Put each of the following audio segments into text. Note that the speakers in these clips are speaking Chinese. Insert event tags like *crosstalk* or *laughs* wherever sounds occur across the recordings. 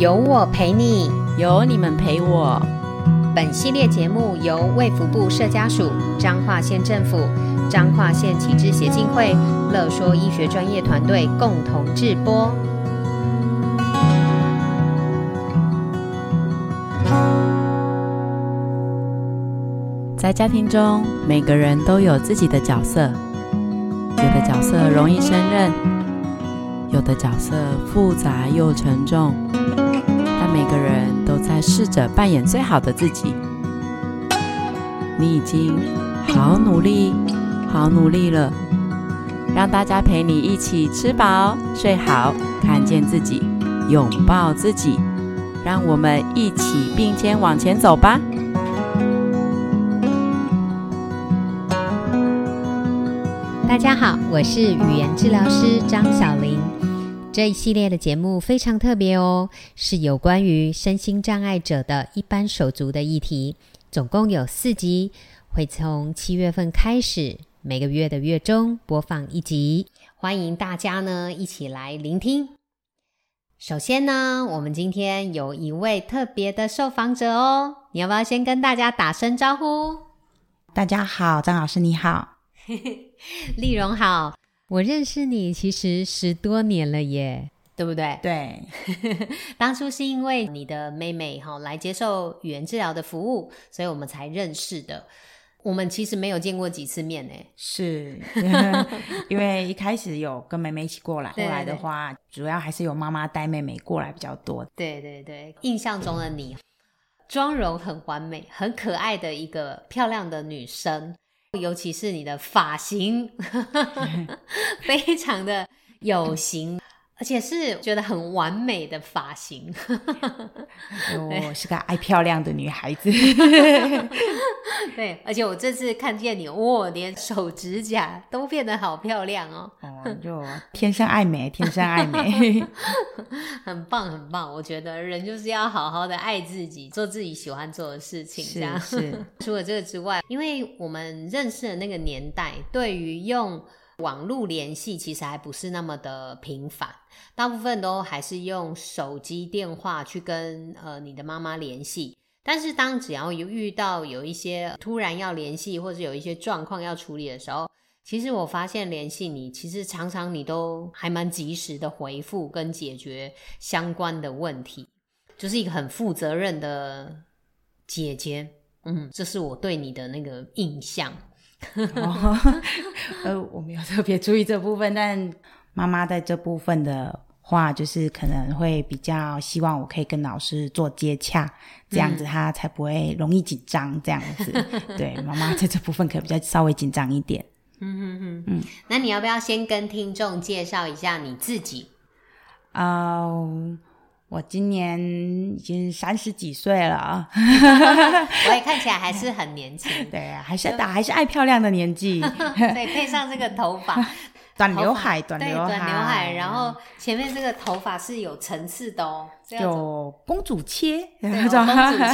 有我陪你，有你们陪我。本系列节目由卫福部社家署、彰化县政府、彰化县启智协进会、乐说医学专业团队共同制播。在家庭中，每个人都有自己的角色，有的角色容易胜任。有的角色复杂又沉重，但每个人都在试着扮演最好的自己。你已经好努力，好努力了。让大家陪你一起吃饱、睡好，看见自己，拥抱自己。让我们一起并肩往前走吧。大家好，我是语言治疗师张小玲。这一系列的节目非常特别哦，是有关于身心障碍者的一般手足的议题，总共有四集，会从七月份开始，每个月的月中播放一集，欢迎大家呢一起来聆听。首先呢，我们今天有一位特别的受访者哦，你要不要先跟大家打声招呼？大家好，张老师你好，*laughs* 丽蓉好。我认识你其实十多年了耶，对不对？对，*laughs* 当初是因为你的妹妹哈来接受语言治疗的服务，所以我们才认识的。我们其实没有见过几次面呢。是，*laughs* 因为一开始有跟妹妹一起过来，后来的话主要还是有妈妈带妹妹过来比较多。对对对，印象中的你，妆容很完美，很可爱的一个漂亮的女生。尤其是你的发型，*laughs* 非常的有型，而且是觉得很完美的发型。我 *laughs* 是个爱漂亮的女孩子。*laughs* 对，而且我这次看见你，哇，连手指甲都变得好漂亮哦。哦，就天生爱美，天生爱美，*laughs* 很棒，很棒。我觉得人就是要好好的爱自己，做自己喜欢做的事情。这样是，是。除了这个之外，因为我们认识的那个年代，对于用网络联系，其实还不是那么的频繁，大部分都还是用手机电话去跟呃你的妈妈联系。但是，当只要有遇到有一些突然要联系，或者有一些状况要处理的时候，其实我发现联系你，其实常常你都还蛮及时的回复跟解决相关的问题，就是一个很负责任的姐姐。嗯，这是我对你的那个印象。哦、*laughs* 呃，我没有特别注意这部分，但妈妈在这部分的。话就是可能会比较希望我可以跟老师做接洽，这样子他才不会容易紧张。这样子，*laughs* 嗯、对妈妈在这部分可能比较稍微紧张一点。嗯嗯嗯嗯。那你要不要先跟听众介绍一下你自己？啊、uh,，我今年已经三十几岁了啊，*laughs* 我也看起来还是很年轻。*laughs* 对啊，还是打还是爱漂亮的年纪。*laughs* 对，配上这个头发。短刘海，短刘海，短刘海，然后前面这个头发是有层次的哦，有公主切，对，公主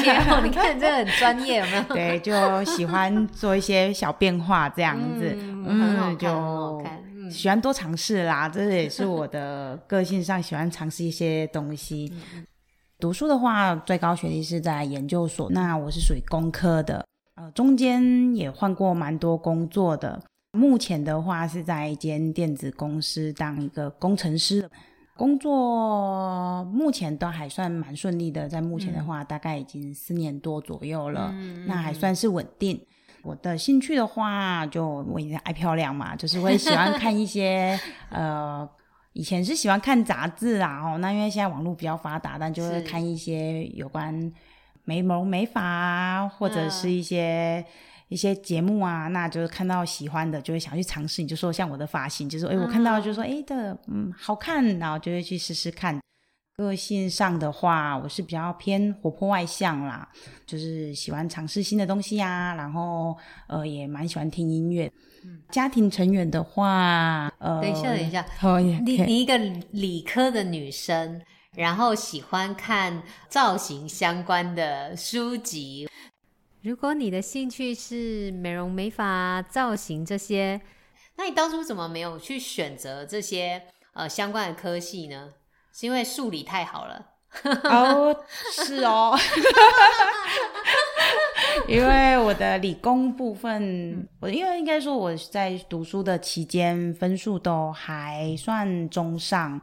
切哦，你看这个很专业，有没有？对，就喜欢做一些小变化这样子，嗯，就很好看，喜欢多尝试啦，这也是我的个性上喜欢尝试一些东西。读书的话，最高学历是在研究所，那我是属于工科的，呃，中间也换过蛮多工作的。目前的话是在一间电子公司当一个工程师，工作目前都还算蛮顺利的。在目前的话，大概已经四年多左右了，嗯、那还算是稳定。我的兴趣的话，就我也爱漂亮嘛，就是我也喜欢看一些 *laughs* 呃，以前是喜欢看杂志啊，哦，那因为现在网络比较发达，但就会看一些有关美容美发啊，或者是一些。一些节目啊，那就是看到喜欢的，就会想去尝试。你就说像我的发型，就是哎，我看到就说哎的，嗯，好看，然后就会去试试看。个性上的话，我是比较偏活泼外向啦，就是喜欢尝试新的东西啊，然后呃，也蛮喜欢听音乐。嗯，家庭成员的话，呃，等一下，等一下，哦，你你一个理科的女生，然后喜欢看造型相关的书籍。如果你的兴趣是美容美发、造型这些，那你当初怎么没有去选择这些呃相关的科系呢？是因为数理太好了？哦，是哦，*laughs* 因为我的理工部分，我因为应该说我在读书的期间分数都还算中上，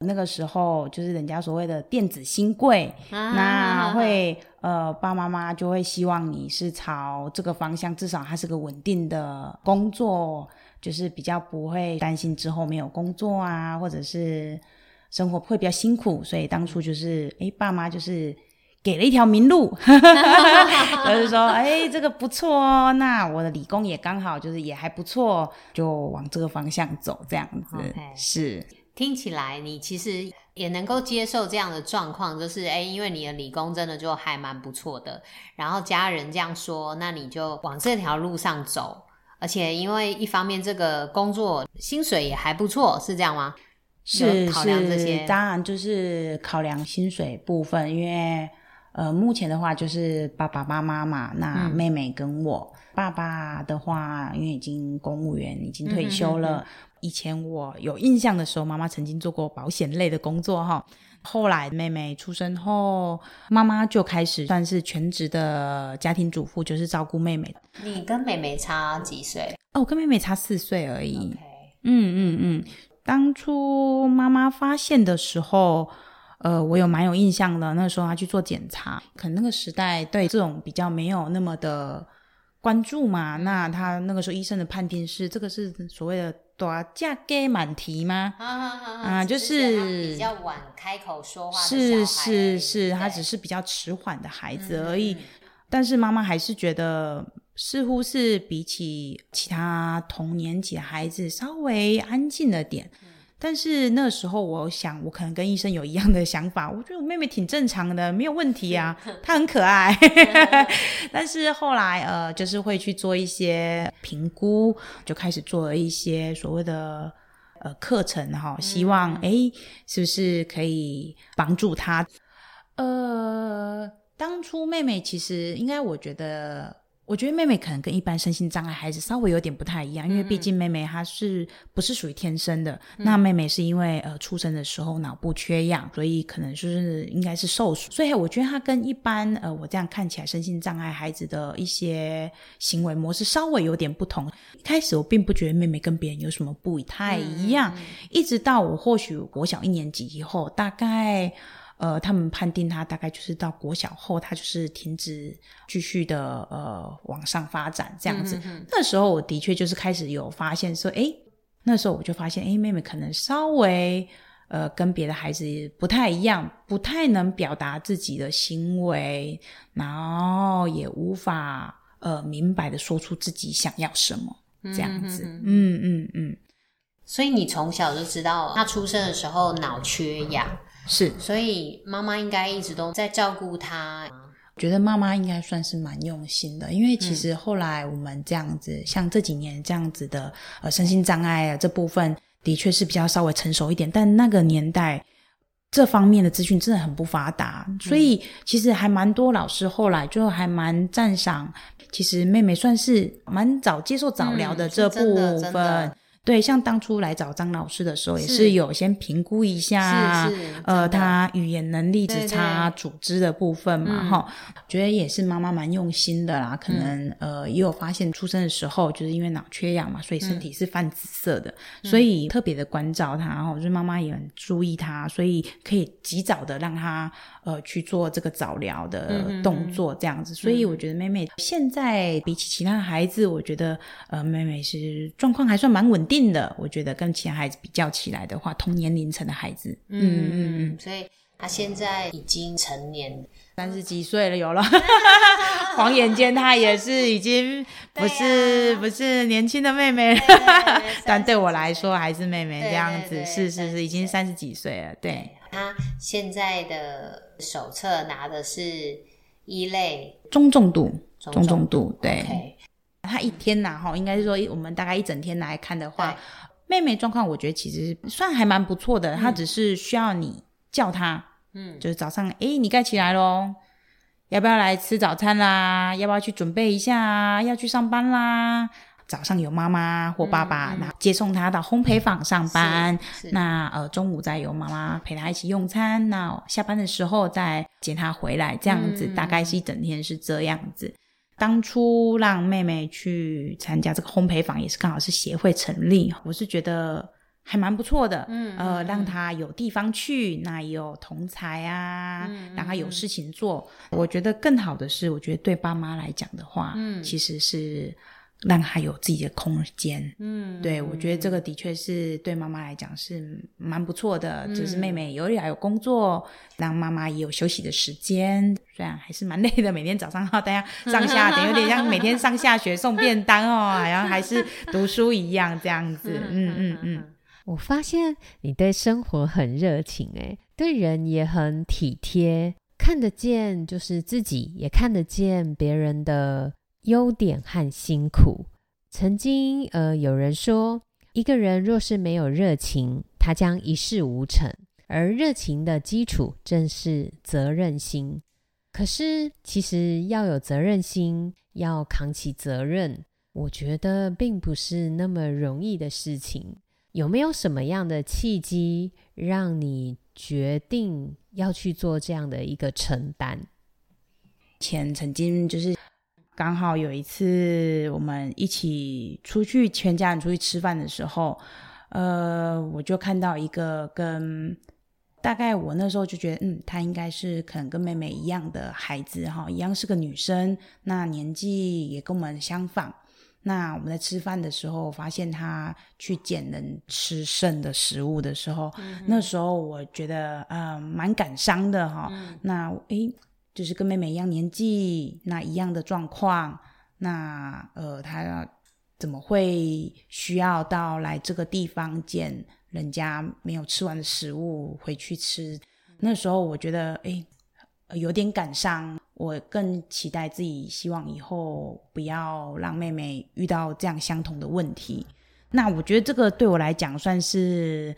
那个时候就是人家所谓的电子新贵，啊、那会呃爸妈妈就会希望你是朝这个方向，至少它是个稳定的工作，就是比较不会担心之后没有工作啊，或者是。生活会比较辛苦，所以当初就是，哎，爸妈就是给了一条明路，*laughs* 就是说，哎，这个不错哦，那我的理工也刚好就是也还不错，就往这个方向走，这样子 Okay. 是。听起来你其实也能够接受这样的状况，就是，哎，因为你的理工真的就还蛮不错的，然后家人这样说，那你就往这条路上走，而且因为一方面这个工作薪水也还不错，是这样吗？是是，当然就是考量薪水部分，因为呃，目前的话就是爸爸妈妈嘛，那妹妹跟我，嗯、爸爸的话因为已经公务员，已经退休了。嗯、哼哼哼以前我有印象的时候，妈妈曾经做过保险类的工作哈。后来妹妹出生后，妈妈就开始算是全职的家庭主妇，就是照顾妹妹。你跟妹妹差几岁？哦，我跟妹妹差四岁而已。嗯嗯嗯。当初妈妈发现的时候，呃，我有蛮有印象的。那时候她去做检查，可能那个时代对这种比较没有那么的关注嘛。那她那个时候医生的判定是，这个是所谓的大只鸡慢啼吗？啊，就是比较晚开口说话。是是是，她只是比较迟缓的孩子而已。嗯嗯嗯，但是妈妈还是觉得。似乎是比起其他同年级的孩子稍微安静了点，嗯、但是那时候我想，我可能跟医生有一样的想法，我觉得我妹妹挺正常的，没有问题啊，她很可爱。*laughs* 但是后来呃，就是会去做一些评估，就开始做了一些所谓的呃课程哈，希望哎、嗯，是不是可以帮助她？呃，当初妹妹其实应该，我觉得。我觉得妹妹可能跟一般身心障碍孩子稍微有点不太一样，因为毕竟妹妹她是不是属于天生的？嗯、那妹妹是因为呃出生的时候脑部缺氧，所以可能就是应该是受损。所以我觉得她跟一般呃我这样看起来身心障碍孩子的一些行为模式稍微有点不同。一开始我并不觉得妹妹跟别人有什么不太一样，嗯、一直到我或许我小一年级以后，大概。呃，他们判定他大概就是到国小后，他就是停止继续的呃往上发展这样子。嗯、哼哼那时候我的确就是开始有发现说，哎，那时候我就发现，哎，妹妹可能稍微呃跟别的孩子不太一样，不太能表达自己的行为，然后也无法呃明白的说出自己想要什么这样子。嗯嗯嗯。嗯嗯所以你从小就知道，他出生的时候脑缺氧。是，所以妈妈应该一直都在照顾他。觉得妈妈应该算是蛮用心的，因为其实后来我们这样子，嗯、像这几年这样子的呃身心障碍啊这部分，的确是比较稍微成熟一点。但那个年代这方面的资讯真的很不发达，嗯、所以其实还蛮多老师后来就还蛮赞赏，其实妹妹算是蛮早接受早疗的这部分。嗯对，像当初来找张老师的时候，也是有先评估一下，呃，他语言能力只差组织的部分嘛，哈、嗯，觉得也是妈妈蛮用心的啦。可能、嗯、呃，也有发现出生的时候就是因为脑缺氧嘛，所以身体是泛紫色的，嗯、所以特别的关照他，然后就是妈妈也很注意他，所以可以及早的让他呃去做这个早疗的动作，这样子。嗯、所以我觉得妹妹现在比起其他孩子，我觉得呃，妹妹是状况还算蛮稳定的。我觉得跟其他孩子比较起来的话，同年龄层的孩子，嗯嗯嗯，所以他现在已经成年三十几岁了，有了，*laughs* 晃眼间她也是已经不是、啊、不是年轻的妹妹了，对对对，但对我来说还是妹妹这样子，是是是，已经三十几岁了。对，他现在的手册拿的是一类中重度，中重度，对。Okay. 他一天呐，哈，应该是说，我们大概一整天来看的话，妹妹状况，我觉得其实算还蛮不错的。她、嗯、只是需要你叫她，嗯，就是早上，诶，你该起来喽，要不要来吃早餐啦？要不要去准备一下？要去上班啦？早上有妈妈或爸爸，然后接送他到烘焙坊上班。那呃，中午再有妈妈陪他一起用餐。那下班的时候再接他回来，这样子、嗯、大概是一整天是这样子。当初让妹妹去参加这个烘焙坊，也是刚好是协会成立，我是觉得还蛮不错的。嗯，呃，让她有地方去，那也有同才啊，嗯、让她有事情做。我觉得更好的是，我觉得对爸妈来讲的话，嗯，其实是。让他有自己的空间，嗯，对，我觉得这个的确是对妈妈来讲是蛮不错的，嗯、就是妹妹有点有工作，让妈妈也有休息的时间，虽然还是蛮累的，每天早上要大家上下，等有点像每天上下学送便当哦，然后还是读书一样这样子，嗯嗯嗯。我发现你对生活很热情，诶，对人也很体贴，看得见就是自己，也看得见别人的。优点和辛苦。曾经，呃，有人说，一个人若是没有热情，他将一事无成。而热情的基础正是责任心。可是，其实要有责任心，要扛起责任，我觉得并不是那么容易的事情。有没有什么样的契机，让你决定要去做这样的一个承担？前曾经就是。刚好有一次，我们一起出去，全家人出去吃饭的时候，呃，我就看到一个跟大概我那时候就觉得，嗯，她应该是可能跟妹妹一样的孩子哈，一样是个女生，那年纪也跟我们相仿。那我们在吃饭的时候，发现她去捡人吃剩的食物的时候，嗯、那时候我觉得呃蛮感伤的哈。嗯、那诶。就是跟妹妹一样年纪，那一样的状况，那呃，他怎么会需要到来这个地方捡人家没有吃完的食物回去吃？那时候我觉得，诶，有点感伤。我更期待自己，希望以后不要让妹妹遇到这样相同的问题。那我觉得这个对我来讲算是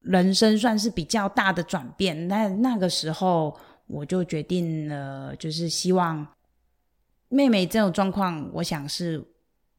人生算是比较大的转变。那那个时候。我就决定了，就是希望妹妹这种状况，我想是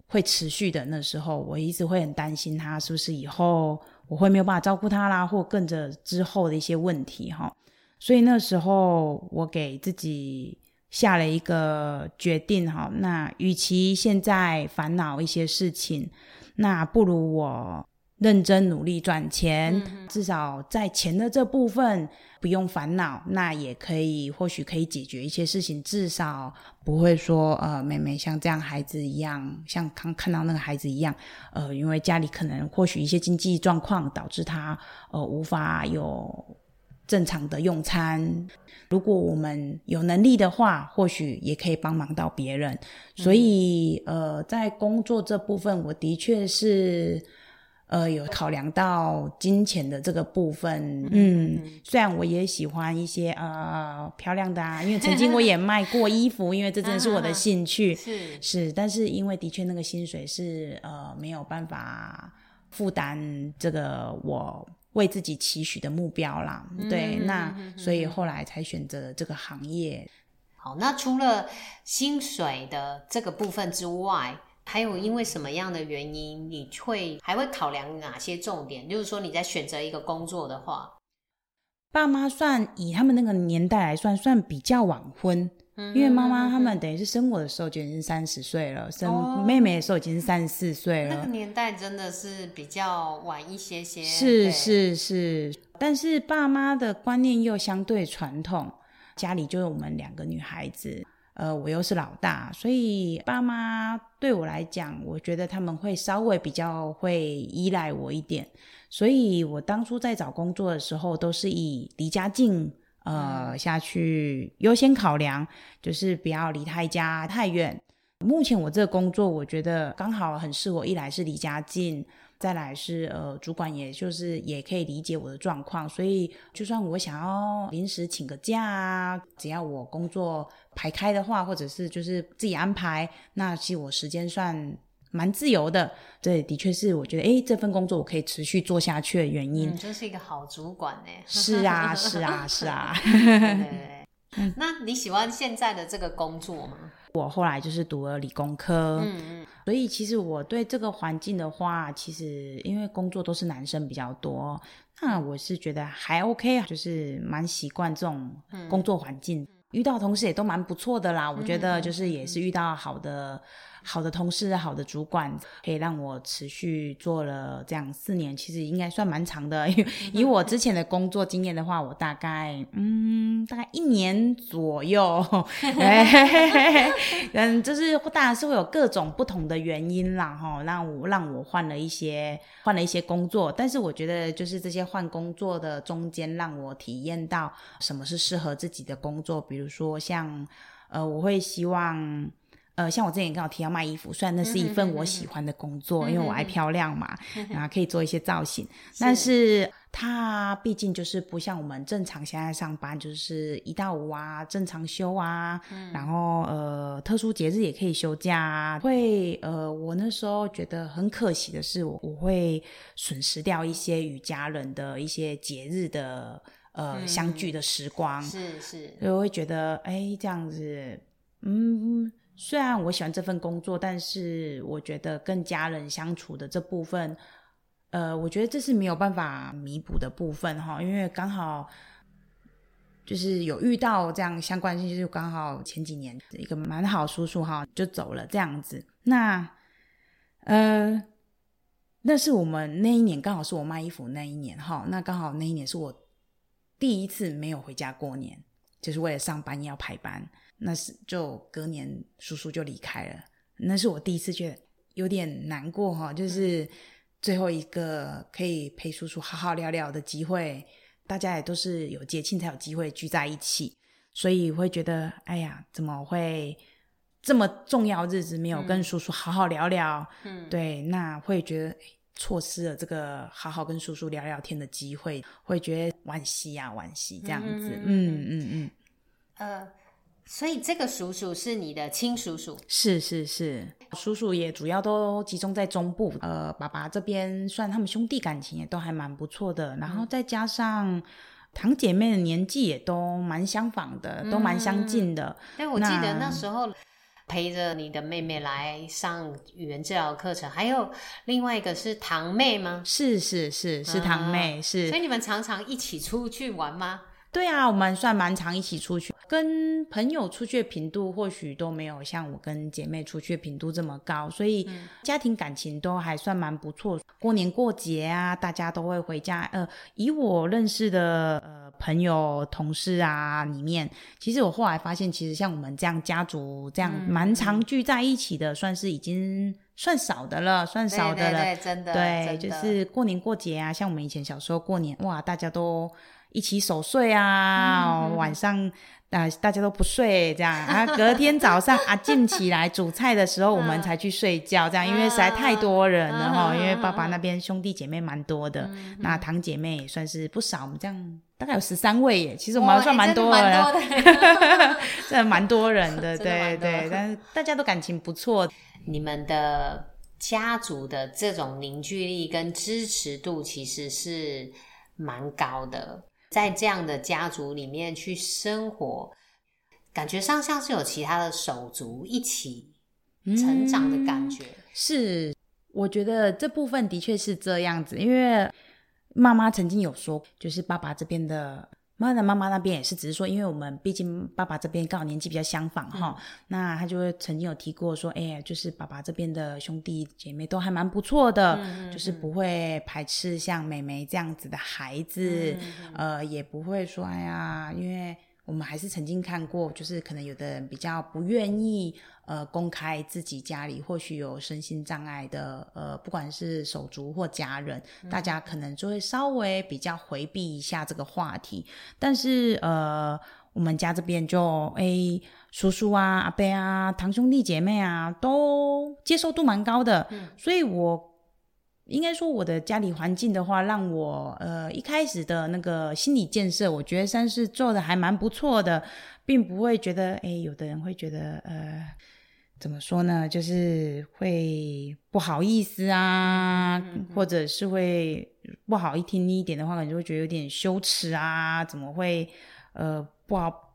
会持续的。那时候我一直会很担心她是不是以后我会没有办法照顾她啦，或跟着之后的一些问题哈。所以那时候我给自己下了一个决定哈，那与其现在烦恼一些事情，那不如我。认真努力赚钱，嗯、至少在钱的这部分不用烦恼，那也可以，或许可以解决一些事情，至少不会说，呃，妹妹像这样孩子一样，像刚看到那个孩子一样，呃，因为家里可能或许一些经济状况导致他，呃，无法有正常的用餐。如果我们有能力的话，或许也可以帮忙到别人。所以，嗯、呃，在工作这部分，我的确是。呃，有考量到金钱的这个部分，嗯，嗯，虽然我也喜欢一些呃漂亮的啊，因为曾经我也 *laughs* 卖过衣服，因为这真的是我的兴趣，是是，但是因为的确那个薪水是呃没有办法负担这个我为自己期许的目标啦，对，嗯、那、嗯、所以后来才选择了这个行业。好，那除了薪水的这个部分之外。还有因为什么样的原因，你会还会考量哪些重点？就是说你在选择一个工作的话，爸妈算以他们那个年代来算，算比较晚婚，嗯、因为妈妈他们等于是生我的时候就已经三十岁了，生妹妹的时候已经是三十四岁了。那个年代真的是比较晚一些些。是是是，但是爸妈的观念又相对传统，家里就是我们两个女孩子。呃，我又是老大，所以爸妈对我来讲，我觉得他们会稍微比较会依赖我一点。所以我当初在找工作的时候，都是以离家近呃下去优先考量，就是不要离他家太远。目前我这个工作，我觉得刚好很适合，一来是离家近。再来是呃，主管也就是也可以理解我的状况，所以就算我想要临时请个假啊，只要我工作排开的话，或者是就是自己安排，那其实我时间算蛮自由的。这的确是我觉得，哎，这份工作我可以持续做下去的原因。你就是一个好主管呢。是啊，是啊，是啊。*laughs* 那你喜欢现在的这个工作吗？我后来就是读了理工科，嗯嗯，所以其实我对这个环境的话，其实因为工作都是男生比较多，那我是觉得还 OK，啊就是蛮习惯这种工作环境，嗯、遇到同事也都蛮不错的啦。我觉得就是也是遇到好的。好的同事，好的主管，可以让我持续做了这样四年，其实应该算蛮长的。以我之前的工作经验的话，我大概嗯，大概一年左右。*laughs* 嗯，就是当然是会有各种不同的原因啦，哈，让我让我换了一些换了一些工作。但是我觉得，就是这些换工作的中间，让我体验到什么是适合自己的工作。比如说像呃，我会希望。呃，像我之前刚好提到卖衣服，虽然那是一份我喜欢的工作，嗯、因为我爱漂亮嘛，嗯、然后可以做一些造型，是但是它毕竟就是不像我们正常现在上班，就是一到五啊，正常休啊，嗯、然后呃，特殊节日也可以休假啊。会呃，我那时候觉得很可惜的是，我我会损失掉一些与家人的一些节日的呃、嗯、相聚的时光，是是，所以我会觉得哎，这样子，嗯。虽然我喜欢这份工作，但是我觉得跟家人相处的这部分，呃，我觉得这是没有办法弥补的部分哈。因为刚好就是有遇到这样相关性，就是刚好前几年一个蛮好叔叔哈就走了这样子。那呃，那是我们那一年刚好是我卖衣服那一年哈。那刚好那一年是我第一次没有回家过年，就是为了上班要排班。那是就隔年叔叔就离开了，那是我第一次觉得有点难过哈，就是最后一个可以陪叔叔好好聊聊的机会，大家也都是有节庆才有机会聚在一起，所以会觉得哎呀，怎么会这么重要日子没有跟叔叔好好聊聊？嗯，对，那会觉得错失了这个好好跟叔叔聊聊天的机会，会觉得惋惜呀，惋惜这样子，嗯嗯嗯，嗯，呃。所以这个叔叔是你的亲叔叔？是是是，叔叔也主要都集中在中部。呃，爸爸这边算他们兄弟感情也都还蛮不错的，然后再加上堂姐妹的年纪也都蛮相仿的，嗯、都蛮相近的。但我记得那时候陪着你的妹妹来上语言治疗课程，还有另外一个是堂妹吗？是是是是堂妹，是。所以你们常常一起出去玩吗？对啊，我们算蛮常一起出去，跟朋友出去的频度或许都没有像我跟姐妹出去的频度这么高，所以家庭感情都还算蛮不错。过年过节啊，大家都会回家。呃，以我认识的呃朋友、同事啊里面，其实我后来发现，其实像我们这样家族这样蛮常聚在一起的，算是已经算少的了，算少的了。对，对，对，真的。对，就是过年过节啊，像我们以前小时候过年，哇，大家都。一起守岁啊，嗯、晚上啊、呃、大家都不睡这样。啊，隔天早上啊静起来煮菜的时候，我们才去睡觉这样，因为实在太多人了哈，因为爸爸那边兄弟姐妹蛮多的，嗯、那堂姐妹也算是不少，我们这样大概有十三位耶，其实我们还算蛮多的，哦、*laughs* 真的蛮多人的，*laughs* 对对，但是大家都感情不错。你们的家族的这种凝聚力跟支持度其实是蛮高的。在这样的家族里面去生活，感觉上像是有其他的手足一起成长的感觉。嗯，是，我觉得这部分的确是这样子，因为妈妈曾经有说，就是爸爸这边的。妈的妈妈那边也是，只是说，因为我们毕竟爸爸这边刚好年纪比较相仿哈，嗯、那他就会曾经有提过说，哎、欸，就是爸爸这边的兄弟姐妹都还蛮不错的，嗯、就是不会排斥像妹妹这样子的孩子，嗯、呃，也不会说，哎呀，因为。我们还是曾经看过，就是可能有的人比较不愿意，呃，公开自己家里或许有身心障碍的，呃，不管是手足或家人，嗯、大家可能就会稍微比较回避一下这个话题。但是，呃，我们家这边就，哎，叔叔啊、阿伯啊、堂兄弟姐妹啊，都接受度蛮高的，嗯、所以我。应该说，我的家里环境的话，让我呃一开始的那个心理建设，我觉得算是做的还蛮不错的，并不会觉得，诶，有的人会觉得，呃，怎么说呢，就是会不好意思啊，嗯嗯嗯、或者是会不好一听一点的话，可能就会觉得有点羞耻啊，怎么会呃不好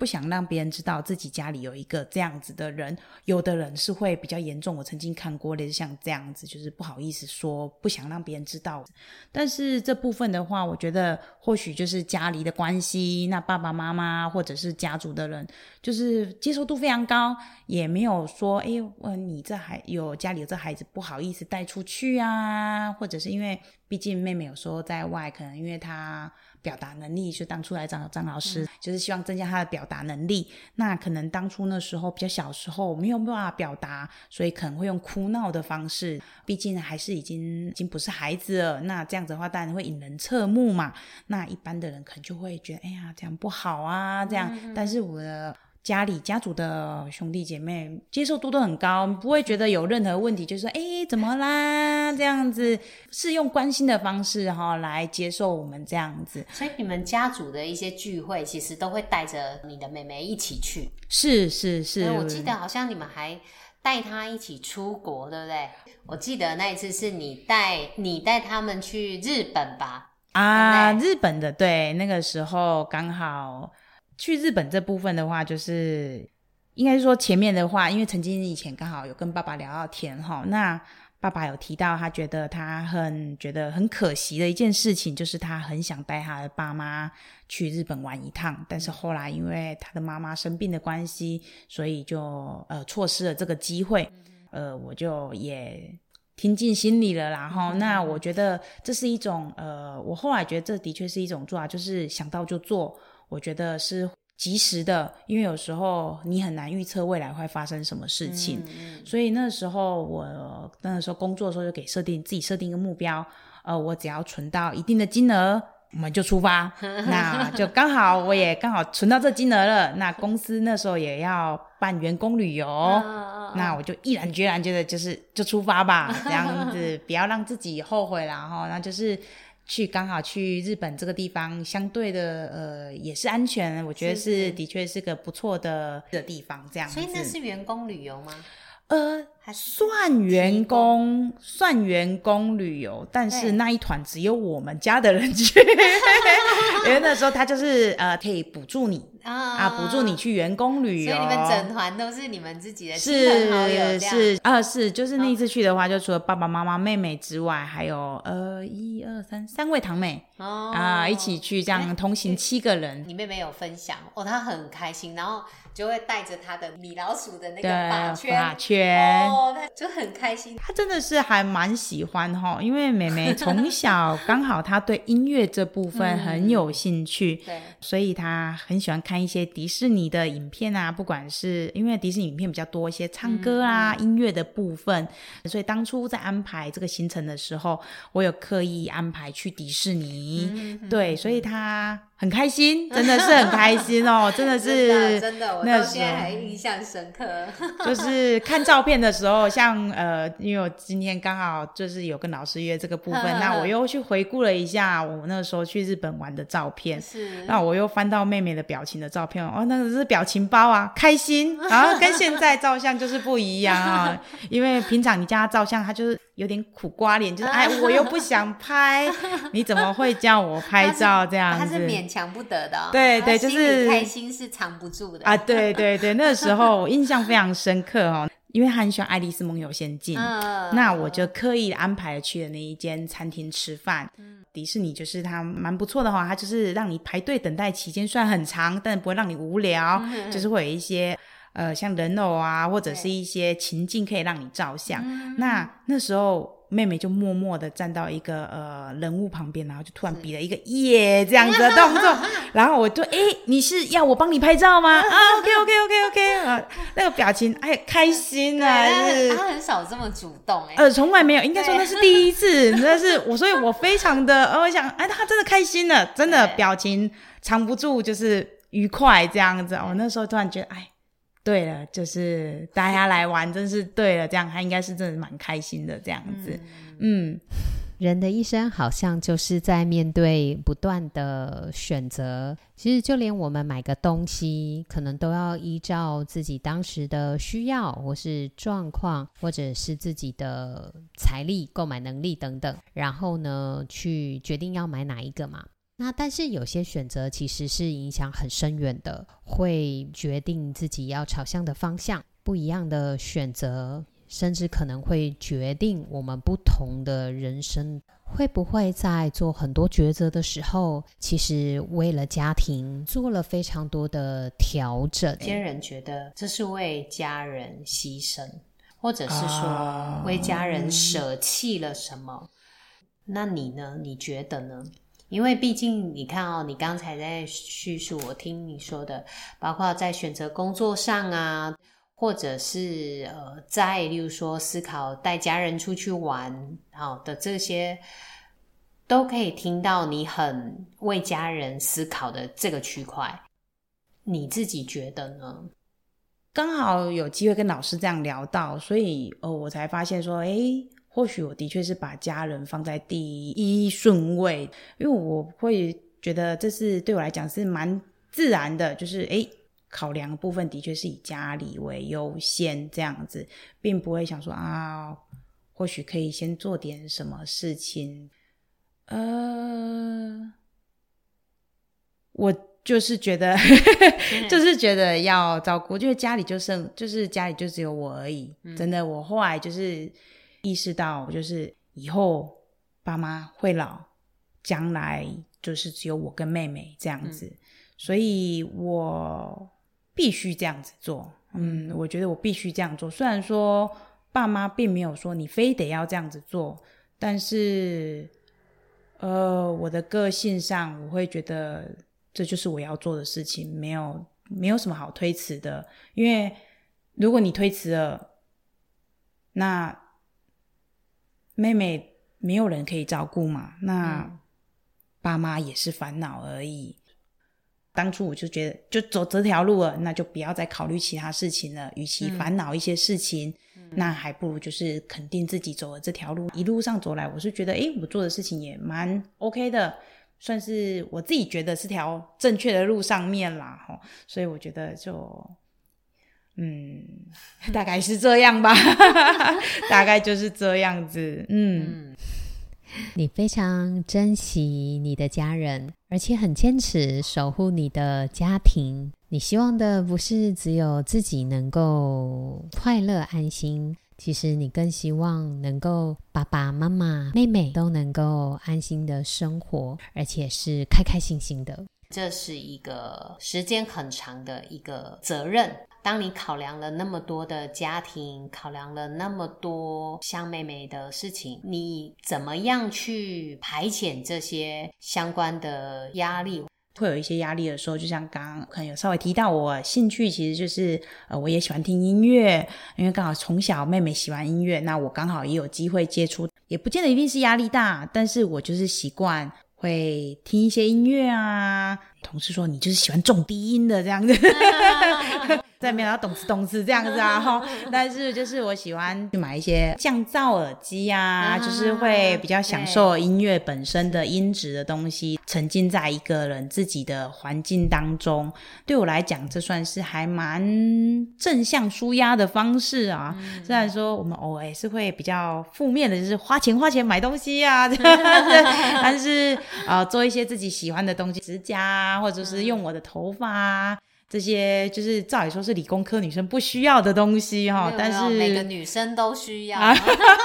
不想让别人知道自己家里有一个这样子的人，有的人是会比较严重。我曾经看过类似像这样子，就是不好意思说，不想让别人知道。但是这部分的话，我觉得或许就是家里的关系，那爸爸妈妈或者是家族的人，就是接受度非常高，也没有说，哎，问你这孩有家里有这孩子不好意思带出去啊，或者是因为毕竟妹妹有时候在外，可能因为她。表达能力，就当初来找张老师，嗯，就是希望增加他的表达能力。那可能当初那时候比较小时候没有办法表达，所以可能会用哭闹的方式。毕竟还是已经已经不是孩子了，那这样子的话当然会引人侧目嘛。那一般的人可能就会觉得，哎呀，这样不好啊，这样。嗯，但是我的。家里家族的兄弟姐妹接受度都很高，不会觉得有任何问题，就是说，哎，怎么啦？这样子是用关心的方式哈来接受我们这样子。所以你们家族的一些聚会，其实都会带着你的妹妹一起去。是是是，我记得好像你们还带她一起出国，对不对？我记得那一次是你带你带他们去日本吧？啊，日本的，对，那个时候刚好。去日本这部分的话，就是应该是说前面的话，因为曾经以前刚好有跟爸爸聊到天哈，那爸爸有提到他觉得他很觉得很可惜的一件事情，就是他很想带他的爸妈去日本玩一趟，但是后来因为他的妈妈生病的关系，所以就呃错失了这个机会，呃，我就也听进心里了，然后那我觉得这是一种呃，我后来觉得这的确是一种做法，就是想到就做。我觉得是及时的，因为有时候你很难预测未来会发生什么事情，嗯、所以那时候我那时候工作的时候就给设定自己设定一个目标，呃，我只要存到一定的金额，我们就出发。*laughs* 那就刚好我也刚好存到这金额了，那公司那时候也要办员工旅游，那我就毅然决然觉得就是就出发吧，这样子不要让自己后悔了哈，那就是。去刚好去日本这个地方，相对的呃也是安全，我觉得是，是的确是个不错的的地方，这样子。所以那是员工旅游吗？呃，算员工，算员工旅游，但是那一团只有我们家的人去，*laughs* *laughs* 因为那时候他就是呃可以补助你。啊啊！补助你去员工旅游，所以你们整团都是你们自己的亲朋好友。是是啊，是就是那一次去的话，哦、就除了爸爸妈妈、妹妹之外，还有呃一二三三位堂妹哦啊一起去，这样同行七个人。你妹妹有分享哦，她很开心，然后就会带着他的米老鼠的那个把圈，哦，他就很开心。他真的是还蛮喜欢哈，因为妹妹从小刚好她对音乐这部分很有兴趣，嗯、对，所以她很喜欢。看一些迪士尼的影片啊，不管是因为迪士尼影片比较多一些唱歌啊、嗯、音乐的部分，所以当初在安排这个行程的时候，我有刻意安排去迪士尼。嗯、对，所以他。很开心，*laughs* 真的是很开心哦，*laughs* 真的是真的，我到现在还印象深刻。*laughs* 就是看照片的时候，像呃，因为我今天刚好就是有跟老师约这个部分，那我又去回顾了一下我那时候去日本玩的照片，是，那我又翻到妹妹的表情的照片，哦，那个是表情包啊，开心，然后跟现在照相就是不一样啊，因为平常你叫他照相，他就是。有点苦瓜脸，就是 *laughs* 哎，我又不想拍，*laughs* 你怎么会叫我拍照这样子？他是勉强不得的，哦，对对，就是开心是藏不住的啊！对对对，*laughs* 那个时候我印象非常深刻哦，因为他很喜欢《爱丽丝梦游仙境》，嗯，那我就刻意安排去的那一间餐厅吃饭。嗯，迪士尼就是它蛮不错的话，它就是让你排队等待期间虽然很长，但不会让你无聊，嗯，就是会有一些。呃，像人偶啊，或者是一些情境可以让你照相。那那时候妹妹就默默的站到一个呃人物旁边，然后就突然比了一个耶这样子的动作，*laughs* 然后我就哎，你是要我帮你拍照吗？啊，OK *laughs* OK OK OK，啊，那个表情哎开心啊，是他很少这么主动哎，呃，从来没有，应该说那是第一次，那是我，所以我非常的，呃，我想哎，他真的开心了，真的表情藏不住，就是愉快这样子。我那时候突然觉得哎。对了，就是大家来玩，真是对了，这样他应该是真的蛮开心的这样子。嗯，嗯，人的一生好像就是在面对不断的选择。其实就连我们买个东西，可能都要依照自己当时的需要，或是状况，或者是自己的财力、购买能力等等，然后呢，去决定要买哪一个嘛。那但是有些选择其实是影响很深远的，会决定自己要朝向的方向。不一样的选择，甚至可能会决定我们不同的人生。会不会在做很多抉择的时候，其实为了家庭做了非常多的调整？有些人觉得这是为家人牺牲，或者是说为家人舍弃了什么？啊，那你呢？你觉得呢？因为毕竟你看哦，你刚才在叙述，我听你说的，包括在选择工作上啊，或者是呃，在例如说思考带家人出去玩好的这些，都可以听到你很为家人思考的这个区块。你自己觉得呢？刚好有机会跟老师这样聊到，所以哦，我才发现说，诶或许我的确是把家人放在第一顺位，因为我会觉得这是对我来讲是蛮自然的，就是诶，考量的部分的确是以家里为优先这样子，并不会想说啊，或许可以先做点什么事情。呃，我就是觉得，*laughs* 就是觉得要照顾，就是家里就剩，就是家里就只有我而已。真的，我后来就是。意识到，就是以后爸妈会老，将来就是只有我跟妹妹这样子，嗯、所以我必须这样子做。嗯，我觉得我必须这样做。虽然说爸妈并没有说你非得要这样子做，但是，呃，我的个性上，我会觉得这就是我要做的事情，没有没有什么好推辞的。因为如果你推辞了，那妹妹没有人可以照顾嘛，那爸妈也是烦恼而已。当初我就觉得，就走这条路了，那就不要再考虑其他事情了。与其烦恼一些事情，嗯、那还不如就是肯定自己走了这条路。一路上走来，我是觉得，诶，我做的事情也蛮 OK 的，算是我自己觉得是条正确的路上面啦。吼，所以我觉得就。嗯，*laughs* 大概是这样吧，*laughs* 大概就是这样子。嗯，你非常珍惜你的家人，而且很坚持守护你的家庭。你希望的不是只有自己能够快乐安心，其实你更希望能够爸爸妈妈、妹妹都能够安心的生活，而且是开开心心的。这是一个时间很长的一个责任。当你考量了那么多的家庭，考量了那么多像妹妹的事情，你怎么样去排遣这些相关的压力？会有一些压力的时候，就像刚刚可能有稍微提到，我兴趣其实就是呃，我也喜欢听音乐，因为刚好从小妹妹喜欢音乐，那我刚好也有机会接触，也不见得一定是压力大，但是我就是习惯会听一些音乐啊。同事说你就是喜欢重低音的这样子。在没有要懂词懂词这样子啊 *laughs* 哈，但是就是我喜欢去买一些降噪耳机啊，就是会比较享受音乐本身的音质的东西，沉浸在一个人自己的环境当中。对我来讲，这算是还蛮正向舒压的方式啊。虽然说我们偶尔是会比较负面的，就是花钱花钱买东西啊，*laughs* 但是啊、呃，做一些自己喜欢的东西，指甲啊，或者是用我的头发啊。这些就是照理说是理工科女生不需要的东西哈，但是每个女生都需要。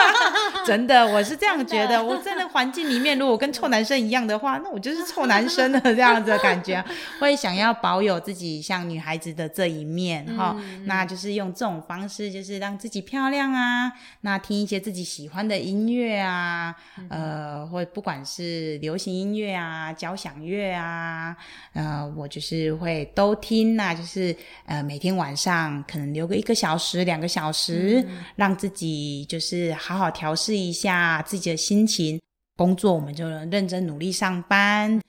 *laughs* 真的，我是这样觉得。我在那环境里面，如果跟臭男生一样的话，那我就是臭男生的这样子的感觉，*laughs* 会想要保有自己像女孩子的这一面哈。嗯、那就是用这种方式，就是让自己漂亮啊。那听一些自己喜欢的音乐啊，呃，或不管是流行音乐啊、交响乐啊，呃，我就是会都听。那就是呃，每天晚上可能留个一个小时、两个小时，嗯、让自己就是好好调试一下自己的心情。工作我们就认真努力上班。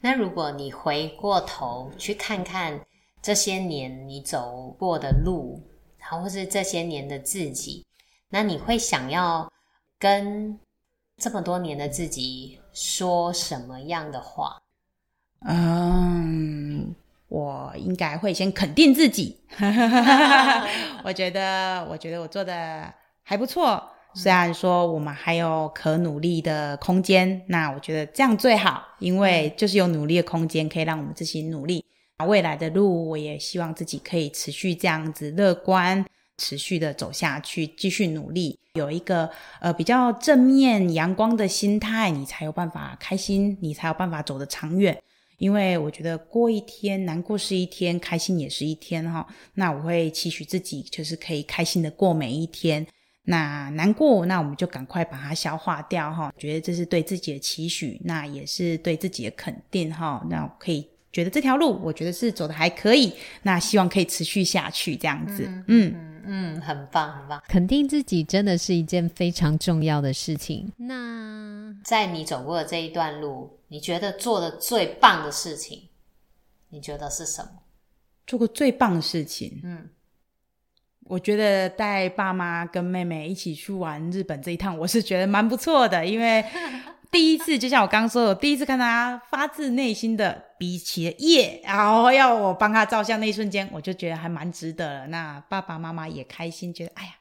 那如果你回过头去看看这些年你走过的路，然后或是这些年的自己，那你会想要跟这么多年的自己说什么样的话？嗯。我应该会先肯定自己，*laughs* 我觉得，我觉得我做的还不错。虽然说我们还有可努力的空间，那我觉得这样最好，因为就是有努力的空间，可以让我们自己努力。未来的路，我也希望自己可以持续这样子乐观，持续的走下去，继续努力，有一个呃比较正面阳光的心态，你才有办法开心，你才有办法走得长远。因为我觉得过一天难过是一天，开心也是一天哈。那我会期许自己，就是可以开心的过每一天。那难过，那我们就赶快把它消化掉哈。觉得这是对自己的期许，那也是对自己的肯定哈。那可以觉得这条路，我觉得是走的还可以。那希望可以持续下去这样子。嗯嗯嗯，嗯，很棒很棒。肯定自己真的是一件非常重要的事情。那在你走过的这一段路，你觉得做的最棒的事情，你觉得是什么？做过最棒的事情，嗯，我觉得带爸妈跟妹妹一起去玩日本这一趟，我是觉得蛮不错的。因为 *laughs* 第一次，就像我刚刚说的，我第一次看他发自内心的比起了耶，然后要我帮他照相那一瞬间，我就觉得还蛮值得了。那爸爸妈妈也开心，觉得哎呀。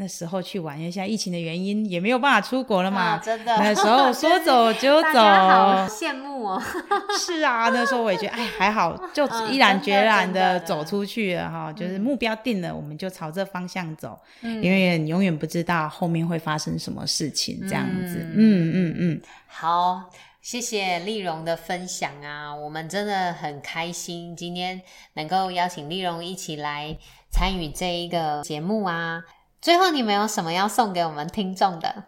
那时候去玩，因为现在疫情的原因也没有办法出国了嘛。哦、真的，那时候 *laughs* 说走就走，*laughs* 好羡慕哦。*laughs* 是啊，那时候我也觉得，哎，还好，就毅然决然的走出去了哈、嗯。就是目标定了，我们就朝这方向走。嗯，因为你永远不知道后面会发生什么事情，这样子。嗯嗯嗯，嗯。好，谢谢丽蓉的分享啊，我们真的很开心，今天能够邀请丽蓉一起来参与这一个节目啊。最后，你们有什么要送给我们听众的？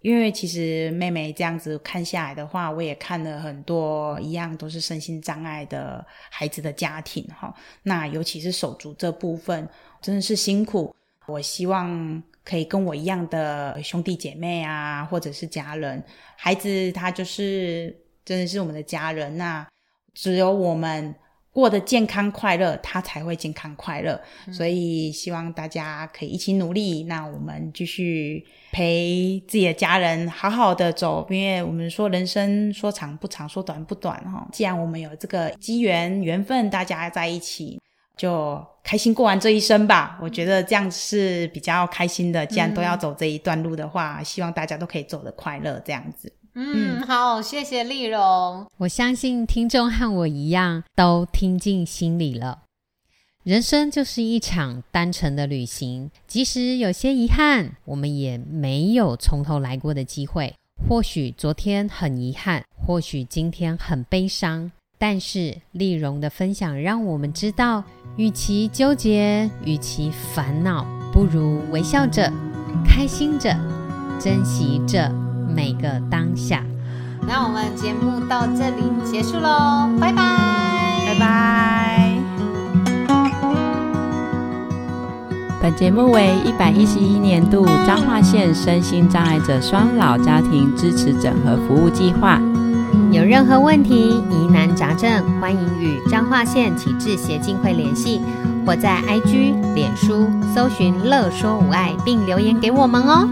因为其实妹妹这样子看下来的话，我也看了很多一样都是身心障碍的孩子的家庭哈。那尤其是手足这部分，真的是辛苦。我希望可以跟我一样的兄弟姐妹啊，或者是家人，孩子他就是真的是我们的家人。那只有我们。过得健康快乐，他才会健康快乐。嗯。所以希望大家可以一起努力。那我们继续陪自己的家人好好的走，因为我们说人生说长不长，说短不短哈。既然我们有这个机缘缘分，大家在一起就开心过完这一生吧。我觉得这样是比较开心的。既然都要走这一段路的话，嗯。希望大家都可以走得快乐，这样子。嗯，好，谢谢丽蓉。我相信听众和我一样，都听进心里了。人生就是一场单程的旅行，即使有些遗憾，我们也没有从头来过的机会。或许昨天很遗憾，或许今天很悲伤，但是丽蓉的分享让我们知道，与其纠结，与其烦恼，不如微笑着，开心着，珍惜着。每个当下，那我们节目到这里结束喽，拜拜，拜拜。本节目为一百一十一年度彰化县身心障碍者双老家庭支持整合服务计划。有任何问题、疑难杂症，欢迎与彰化县启智协进会联系，或在 IG、脸书搜寻“乐说无碍”并留言给我们哦。